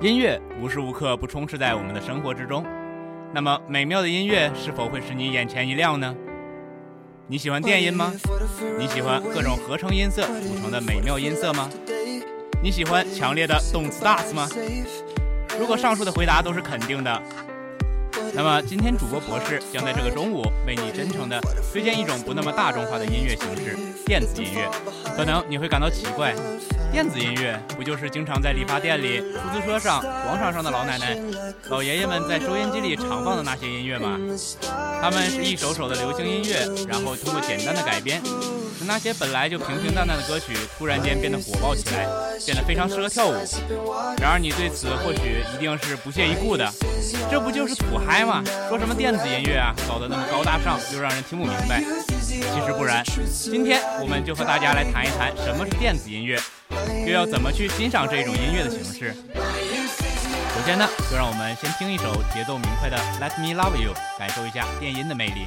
音乐无时无刻不充斥在我们的生活之中，那么美妙的音乐是否会使你眼前一亮呢？你喜欢电音吗？你喜欢各种合成音色组成的美妙音色吗？你喜欢强烈的动次打次吗？如果上述的回答都是肯定的。那么今天主播博士将在这个中午为你真诚地推荐一种不那么大众化的音乐形式——电子音乐。可能你会感到奇怪，电子音乐不就是经常在理发店里、出租车上、广场上的老奶奶、老爷爷们在收音机里常放的那些音乐吗？他们是一首首的流行音乐，然后通过简单的改编，那些本来就平平淡淡的歌曲突然间变得火爆起来，变得非常适合跳舞。然而你对此或许一定是不屑一顾的，这不就是土嗨吗？说什么电子音乐啊，搞得那么高大上，又让人听不明白。其实不然，今天我们就和大家来谈一谈什么是电子音乐，又要怎么去欣赏这种音乐的形式。首先呢，就让我们先听一首节奏明快的《Let Me Love You》，感受一下电音的魅力。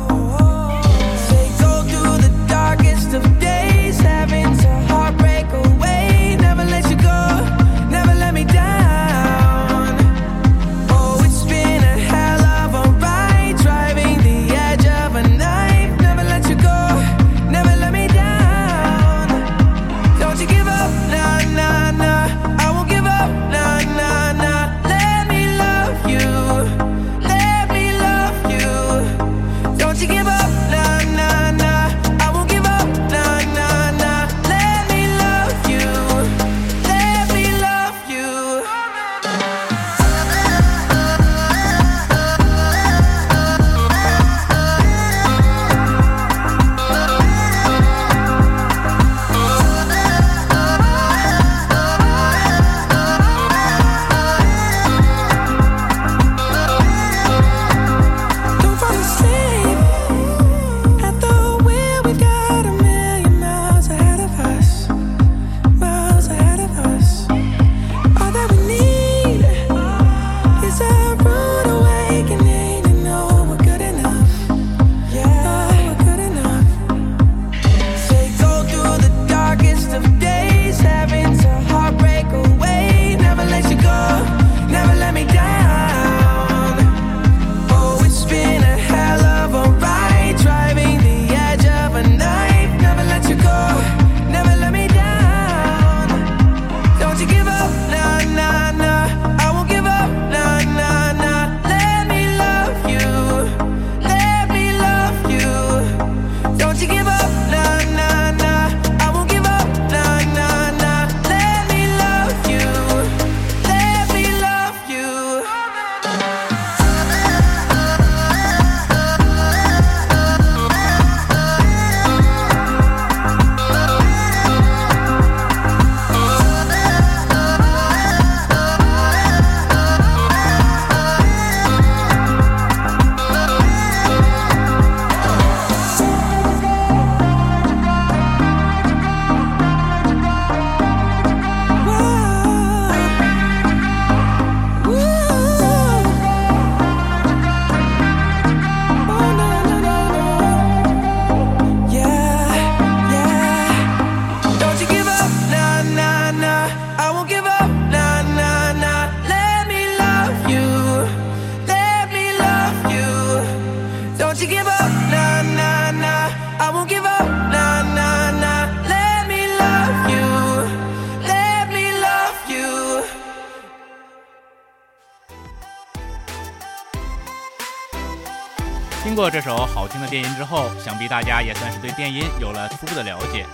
过这首好听的电音之后，想必大家也算是对电音有了初步的了解。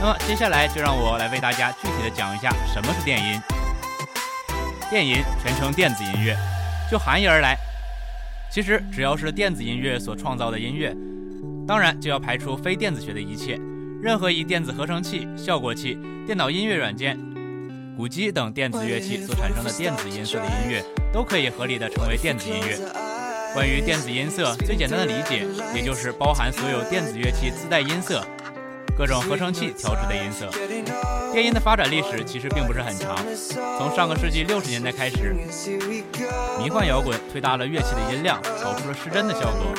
那么接下来就让我来为大家具体的讲一下什么是电音。电音全称电子音乐，就含义而来，其实只要是电子音乐所创造的音乐，当然就要排除非电子学的一切，任何以电子合成器、效果器、电脑音乐软件、鼓机等电子乐器所产生的电子音色的音乐，都可以合理的称为电子音乐。关于电子音色，最简单的理解，也就是包含所有电子乐器自带音色。各种合成器调制的音色，电音的发展历史其实并不是很长。从上个世纪六十年代开始，迷幻摇滚推大了乐器的音量，搞出了失真的效果，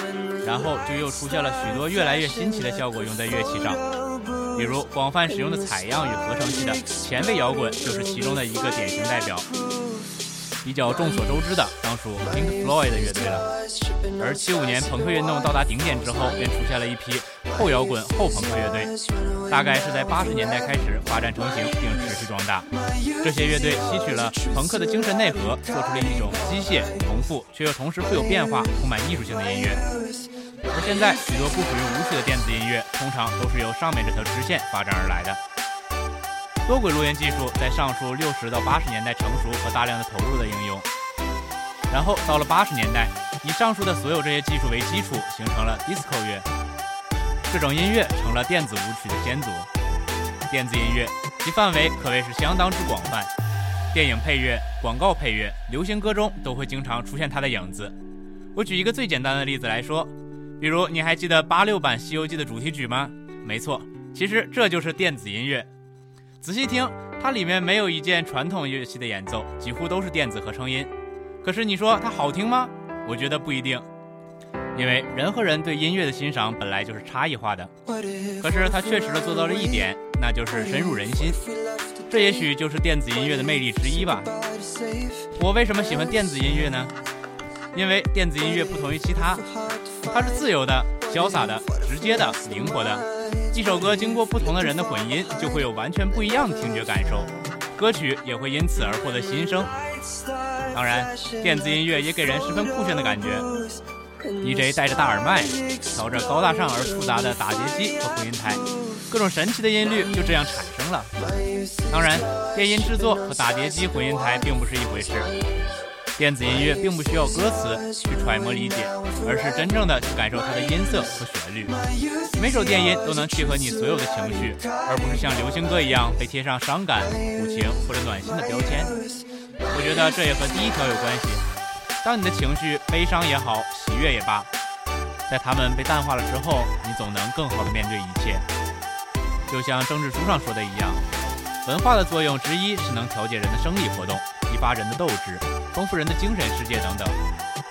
然后就又出现了许多越来越新奇的效果用在乐器上，比如广泛使用的采样与合成器的前卫摇滚就是其中的一个典型代表。比较众所周知的，当属 Pink Floyd 的乐队了。而七五年朋克运动到达顶点之后，便出现了一批后摇滚、后朋克乐队，大概是在八十年代开始发展成型并持续壮大。这些乐队吸取了朋克的精神内核，做出了一种机械、重复却又同时富有变化、充满艺术性的音乐。而现在，许多不属于舞曲的电子音乐，通常都是由上面这条直线发展而来的。多轨录音技术在上述六十到八十年代成熟和大量的投入的应用，然后到了八十年代，以上述的所有这些技术为基础，形成了 disco 乐。这种音乐成了电子舞曲的先祖。电子音乐其范围可谓是相当之广泛，电影配乐、广告配乐、流行歌中都会经常出现它的影子。我举一个最简单的例子来说，比如你还记得八六版《西游记》的主题曲吗？没错，其实这就是电子音乐。仔细听，它里面没有一件传统乐器的演奏，几乎都是电子和声音。可是你说它好听吗？我觉得不一定，因为人和人对音乐的欣赏本来就是差异化的。可是它确实的做到了一点，那就是深入人心。这也许就是电子音乐的魅力之一吧。我为什么喜欢电子音乐呢？因为电子音乐不同于其他，它是自由的、潇洒的、直接的、灵活的。一首歌经过不同的人的混音，就会有完全不一样的听觉感受，歌曲也会因此而获得新生。当然，电子音乐也给人十分酷炫的感觉。DJ 戴着大耳麦，调着高大上而复杂的打碟机和回音台，各种神奇的音律就这样产生了。当然，电音制作和打碟机、回音台并不是一回事。电子音乐并不需要歌词去揣摩理解，而是真正的去感受它的音色和旋律。每首电音都能契合你所有的情绪，而不是像流行歌一样被贴上伤感、苦情或者暖心的标签。我觉得这也和第一条有关系。当你的情绪悲伤也好，喜悦也罢，在它们被淡化了之后，你总能更好的面对一切。就像政治书上说的一样，文化的作用之一是能调节人的生理活动，激发人的斗志。丰富人的精神世界等等，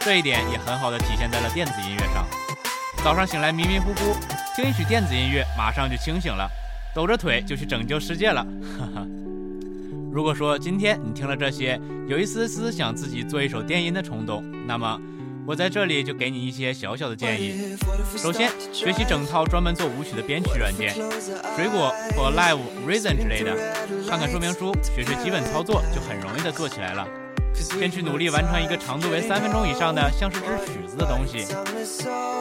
这一点也很好的体现在了电子音乐上。早上醒来迷迷糊糊，听一曲电子音乐，马上就清醒了，抖着腿就去拯救世界了。哈哈。如果说今天你听了这些，有一丝丝想自己做一首电音的冲动，那么我在这里就给你一些小小的建议。首先，学习整套专门做舞曲的编曲软件，水果或 Live Reason 之类的，看看说明书，学学基本操作，就很容易的做起来了。先去努力完成一个长度为三分钟以上的像是支曲子的东西，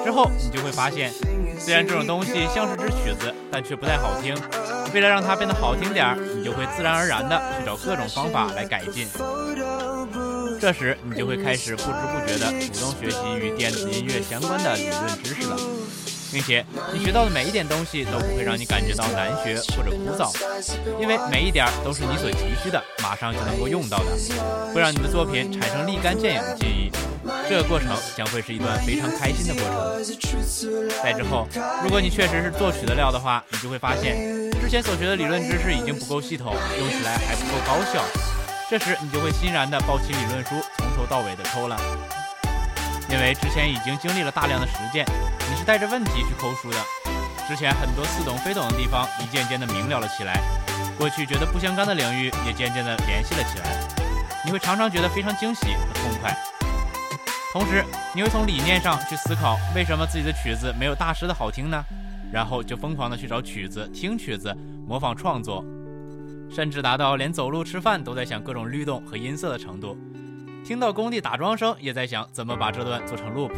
之后你就会发现，虽然这种东西像是支曲子，但却不太好听。为了让它变得好听点儿，你就会自然而然的去找各种方法来改进。这时，你就会开始不知不觉的主动学习与电子音乐相关的理论知识了。并且你学到的每一点东西都不会让你感觉到难学或者枯燥，因为每一点都是你所急需的，马上就能够用到的，会让你的作品产生立竿见影的记忆。这个过程将会是一段非常开心的过程。在之后，如果你确实是作曲的料的话，你就会发现之前所学的理论知识已经不够系统，用起来还不够高效。这时你就会欣然地抱起理论书，从头到尾的抽了。因为之前已经经历了大量的实践，你是带着问题去抠书的。之前很多似懂非懂的地方，一渐渐的明了了起来。过去觉得不相干的领域，也渐渐的联系了起来。你会常常觉得非常惊喜和痛快。同时，你会从理念上去思考，为什么自己的曲子没有大师的好听呢？然后就疯狂的去找曲子、听曲子、模仿创作，甚至达到连走路吃饭都在想各种律动和音色的程度。听到工地打桩声，也在想怎么把这段做成 loop。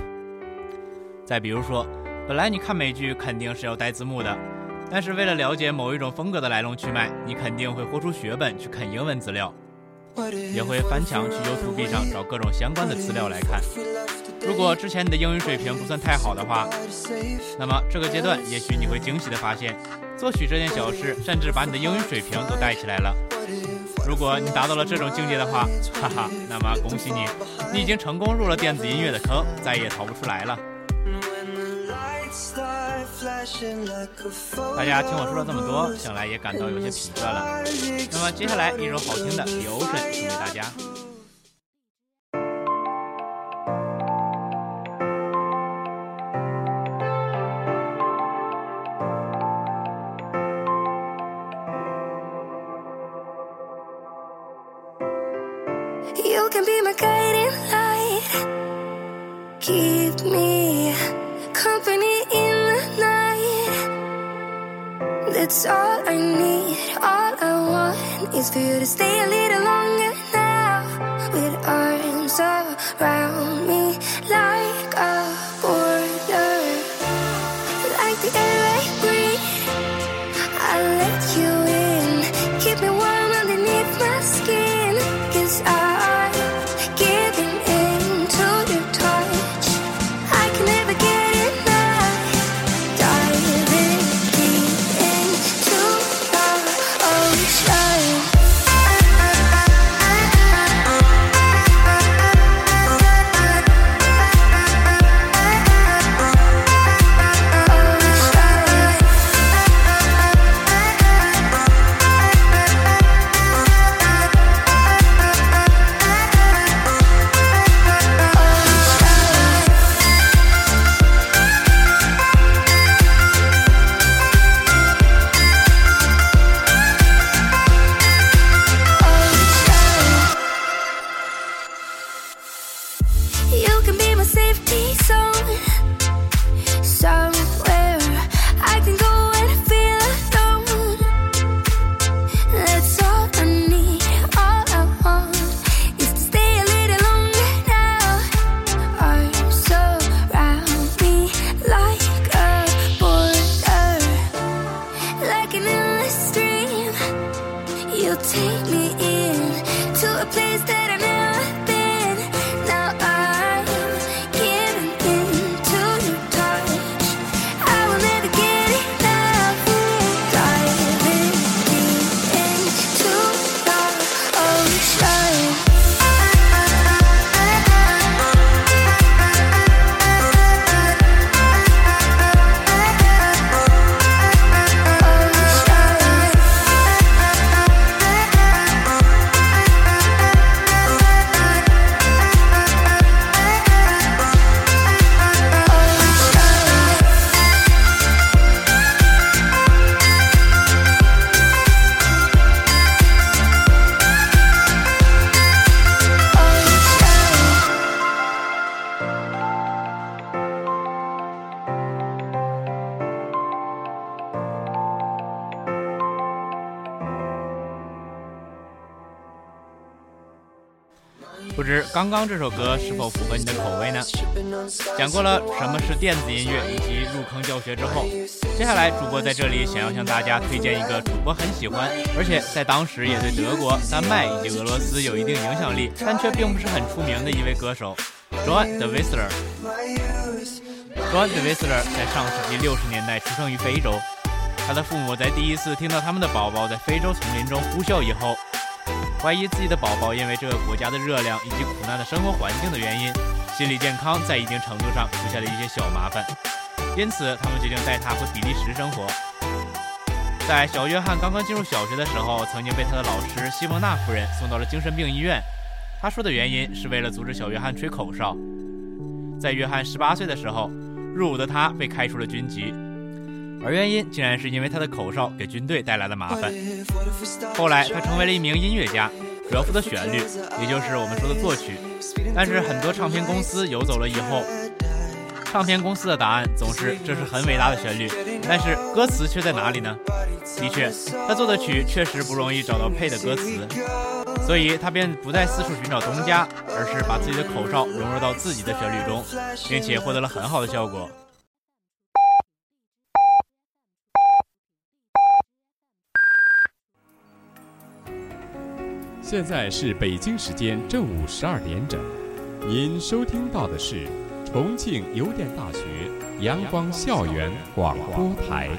再比如说，本来你看美剧肯定是要带字幕的，但是为了了解某一种风格的来龙去脉，你肯定会豁出血本去啃英文资料，也会翻墙去 YouTube 上找各种相关的资料来看。如果之前你的英语水平不算太好的话，那么这个阶段也许你会惊喜的发现，作曲这件小事甚至把你的英语水平都带起来了。如果你达到了这种境界的话，哈哈，那么恭喜你，你已经成功入了电子音乐的坑，再也逃不出来了。大家听我说了这么多，想来也感到有些疲倦了。那么接下来一首好听的《留声》送给大家。Breathe. I let you 刚刚这首歌是否符合你的口味呢？”讲过了什么是电子音乐以及入坑教学之后，接下来主播在这里想要向大家推荐一个主播很喜欢，而且在当时也对德国、丹麦以及俄罗斯有一定影响力，但却并不是很出名的一位歌手 ——John de Whistler。John de Whistler 在上世纪六十年代出生于非洲，他的父母在第一次听到他们的宝宝在非洲丛林中呼啸以后，怀疑自己的宝宝因为这个国家的热量以及苦难的生活环境的原因，心理健康在一定程度上出现了一些小麻烦，因此他们决定带他回比利时生活。在小约翰刚刚进入小学的时候，曾经被他的老师西蒙娜夫人送到了精神病医院。他说的原因是为了阻止小约翰吹口哨。在约翰十八岁的时候，入伍的他被开除了军籍，而原因竟然是因为他的口哨给军队带来了麻烦。后来，他成为了一名音乐家，主要负责旋律，也就是我们说的作曲。但是很多唱片公司游走了以后，唱片公司的答案总是这是很伟大的旋律，但是歌词却在哪里呢？的确，他做的曲确实不容易找到配的歌词，所以他便不再四处寻找东家，而是把自己的口哨融入到自己的旋律中，并且获得了很好的效果。现在是北京时间正午十二点整，您收听到的是重庆邮电大学阳光校园广播台。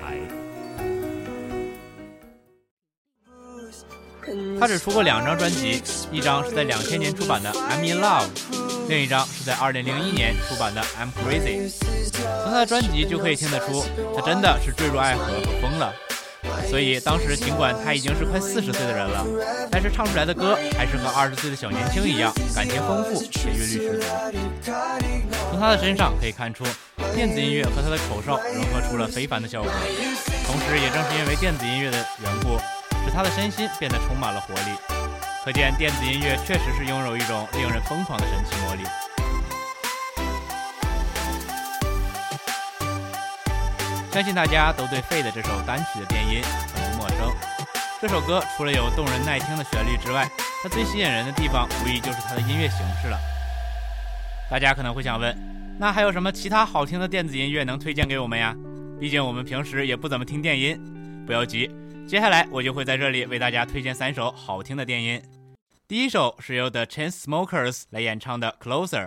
他只出过两张专辑，一张是在两千年出版的《I'm in Love》，另一张是在二零零一年出版的《I'm Crazy》。从他的专辑就可以听得出，他真的是坠入爱河和疯了。所以当时尽管他已经是快四十岁的人了，但是唱出来的歌还是和二十岁的小年轻一样，感情丰富且韵律十足。从他的身上可以看出，电子音乐和他的口哨融合出了非凡的效果。同时，也正是因为电子音乐的缘故。使他的身心变得充满了活力，可见电子音乐确实是拥有一种令人疯狂的神奇魔力。相信大家都对费的这首单曲的电音很不陌生。这首歌除了有动人耐听的旋律之外，它最吸引人的地方无疑就是它的音乐形式了。大家可能会想问，那还有什么其他好听的电子音乐能推荐给我们呀？毕竟我们平时也不怎么听电音。不要急。接下来我就会在这里为大家推荐三首好听的电音。第一首是由 The Chainsmokers 来演唱的《Closer》。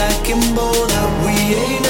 black and bold that we ain't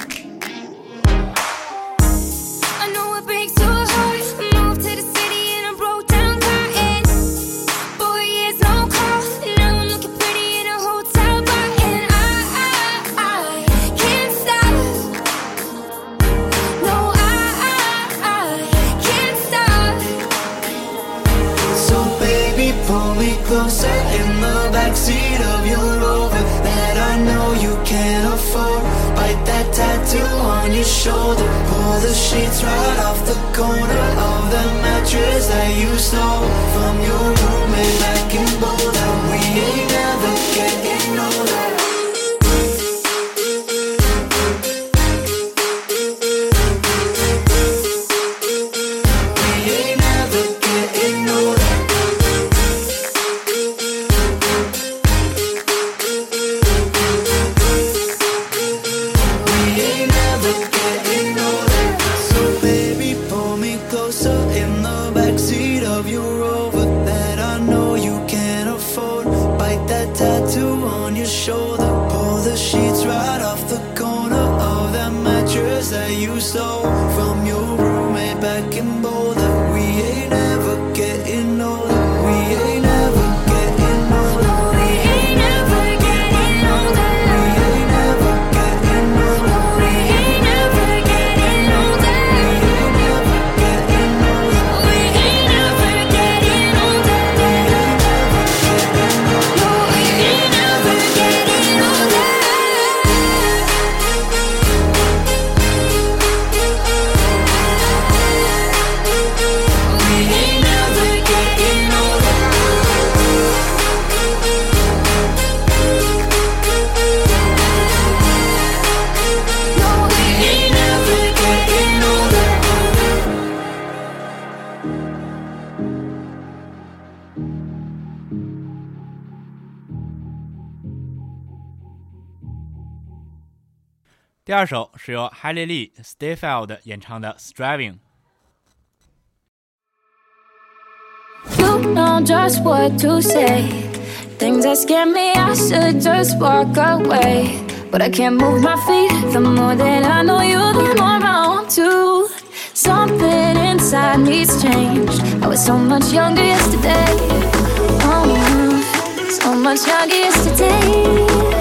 Shoulder. Pull the sheets right off the corner of the mattress that you stole from your 第二首是由 Hailey Lee Steinfeld 演唱的《Striving》。 You know just what to say. Things that scare me, I should just walk away. But I can't move my feet. The more that I know you, the more I want to. Something inside needs change. I was so much younger yesterday. Oh, so much younger yesterday.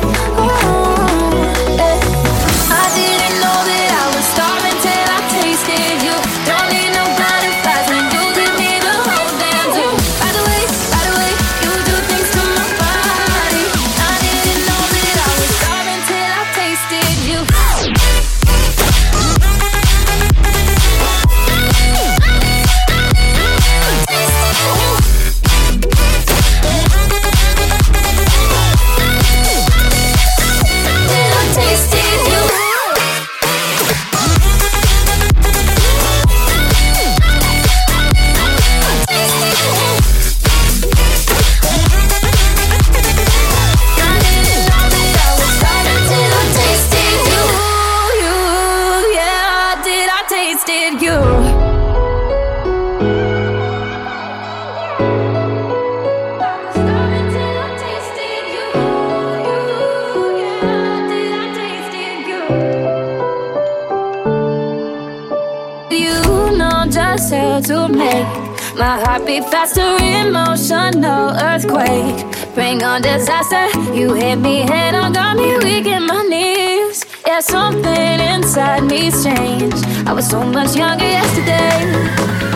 My heart beat faster, emotional earthquake. Bring on disaster. You hit me head on, got me weak in my knees. Yeah, something inside needs change. I was so much younger yesterday.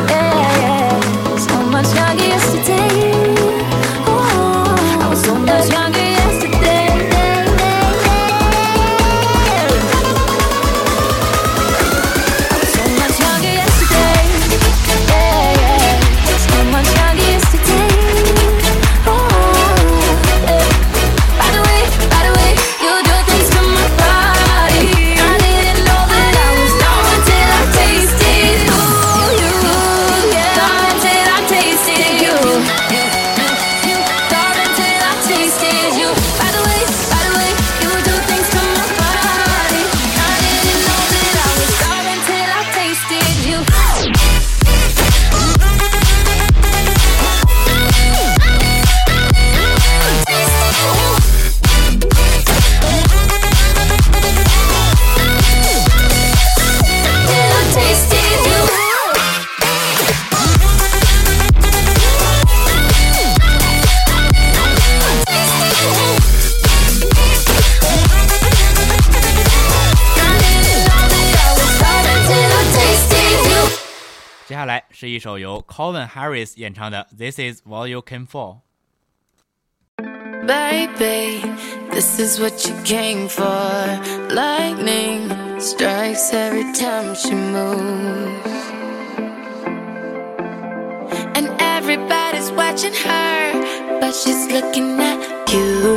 Yeah, yeah, so much younger yesterday. Oh, I was so much younger 首由 Calvin Harris 演唱的《This Is What You Came For》。 Baby, this is what you came for. Lightning strikes every time she moves. And everybody's watching her, but she's looking at you. You.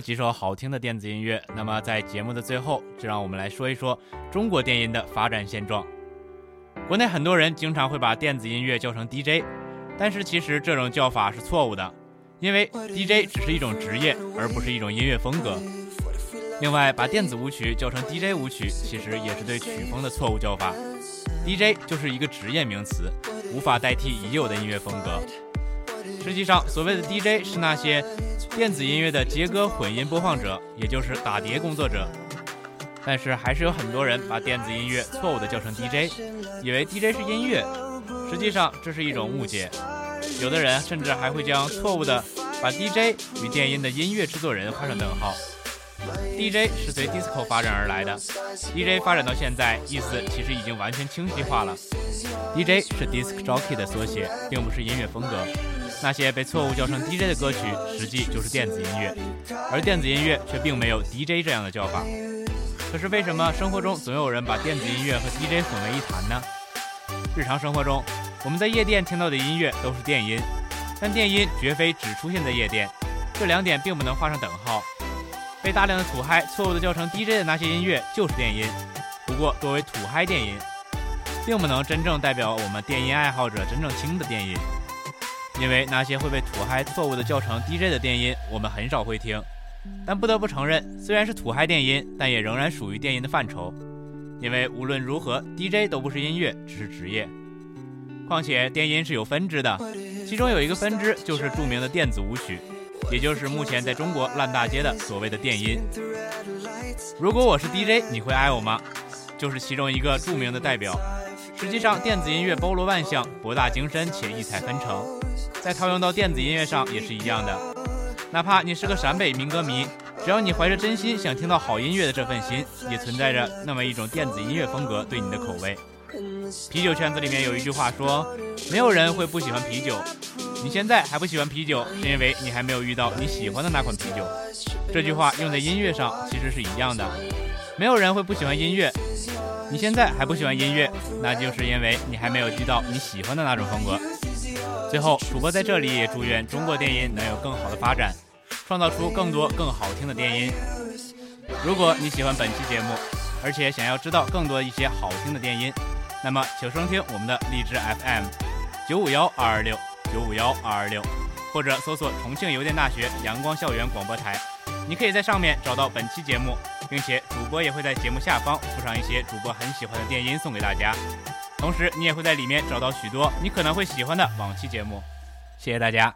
几首好听的电子音乐，那么在节目的最后，就让我们来说一说中国电音的发展现状。国内很多人经常会把电子音乐叫成 DJ，但是其实这种叫法是错误的，因为 DJ 只是一种职业，而不是一种音乐风格。另外，把电子舞曲叫成 DJ 舞曲，其实也是对曲风的错误叫法。DJ 就是一个职业名词，无法代替已有的音乐风格。实际上，所谓的 DJ 是那些电子音乐的接歌混音播放者，也就是打碟工作者。但是还是有很多人把电子音乐错误的叫成 DJ，以为 DJ 是音乐，实际上这是一种误解。有的人甚至还会将错误的把 DJ 与电音的音乐制作人画上等号。DJ 是随 disco 发展而来的，DJ 发展到现在，意思其实已经完全清晰化了。DJ 是 disc jockey 的缩写，并不是音乐风格。那些被错误叫成 DJ 的歌曲，实际就是电子音乐，而电子音乐却并没有 DJ 这样的叫法。可是为什么生活中总有人把电子音乐和 DJ 混为一谈呢？日常生活中，我们在夜店听到的音乐都是电音，但电音绝非只出现在夜店，这两点并不能画上等号。被大量的土嗨错误的叫成 DJ 的那些音乐就是电音，不过作为土嗨电音，并不能真正代表我们电音爱好者真正听的电音。因为那些会被土嗨错误的叫成 DJ 的电音，我们很少会听。但不得不承认，虽然是土嗨电音，但也仍然属于电音的范畴。因为无论如何，DJ 都不是音乐，只是职业。况且电音是有分支的，其中有一个分支就是著名的电子舞曲，也就是目前在中国烂大街的所谓的电音。如果我是 DJ，你会爱我吗？就是其中一个著名的代表。实际上，电子音乐包罗万象，博大精深且异彩纷呈，在套用到电子音乐上也是一样的。哪怕你是个陕北民歌迷，只要你怀着真心想听到好音乐的这份心，也存在着那么一种电子音乐风格对你的口味。啤酒圈子里面有一句话说，没有人会不喜欢啤酒。你现在还不喜欢啤酒，是因为你还没有遇到你喜欢的那款啤酒。这句话用在音乐上其实是一样的。没有人会不喜欢音乐，你现在还不喜欢音乐，那就是因为你还没有遇到你喜欢的那种风格。最后，主播在这里也祝愿中国电音能有更好的发展，创造出更多更好听的电音。如果你喜欢本期节目，而且想要知道更多一些好听的电音，那么请收听我们的荔枝 FM 九五幺二二六九五幺二二六，或者搜索重庆邮电大学阳光校园广播台，你可以在上面找到本期节目，并且主播也会在节目下方附上一些主播很喜欢的电音送给大家。同时，你也会在里面找到许多你可能会喜欢的往期节目。谢谢大家。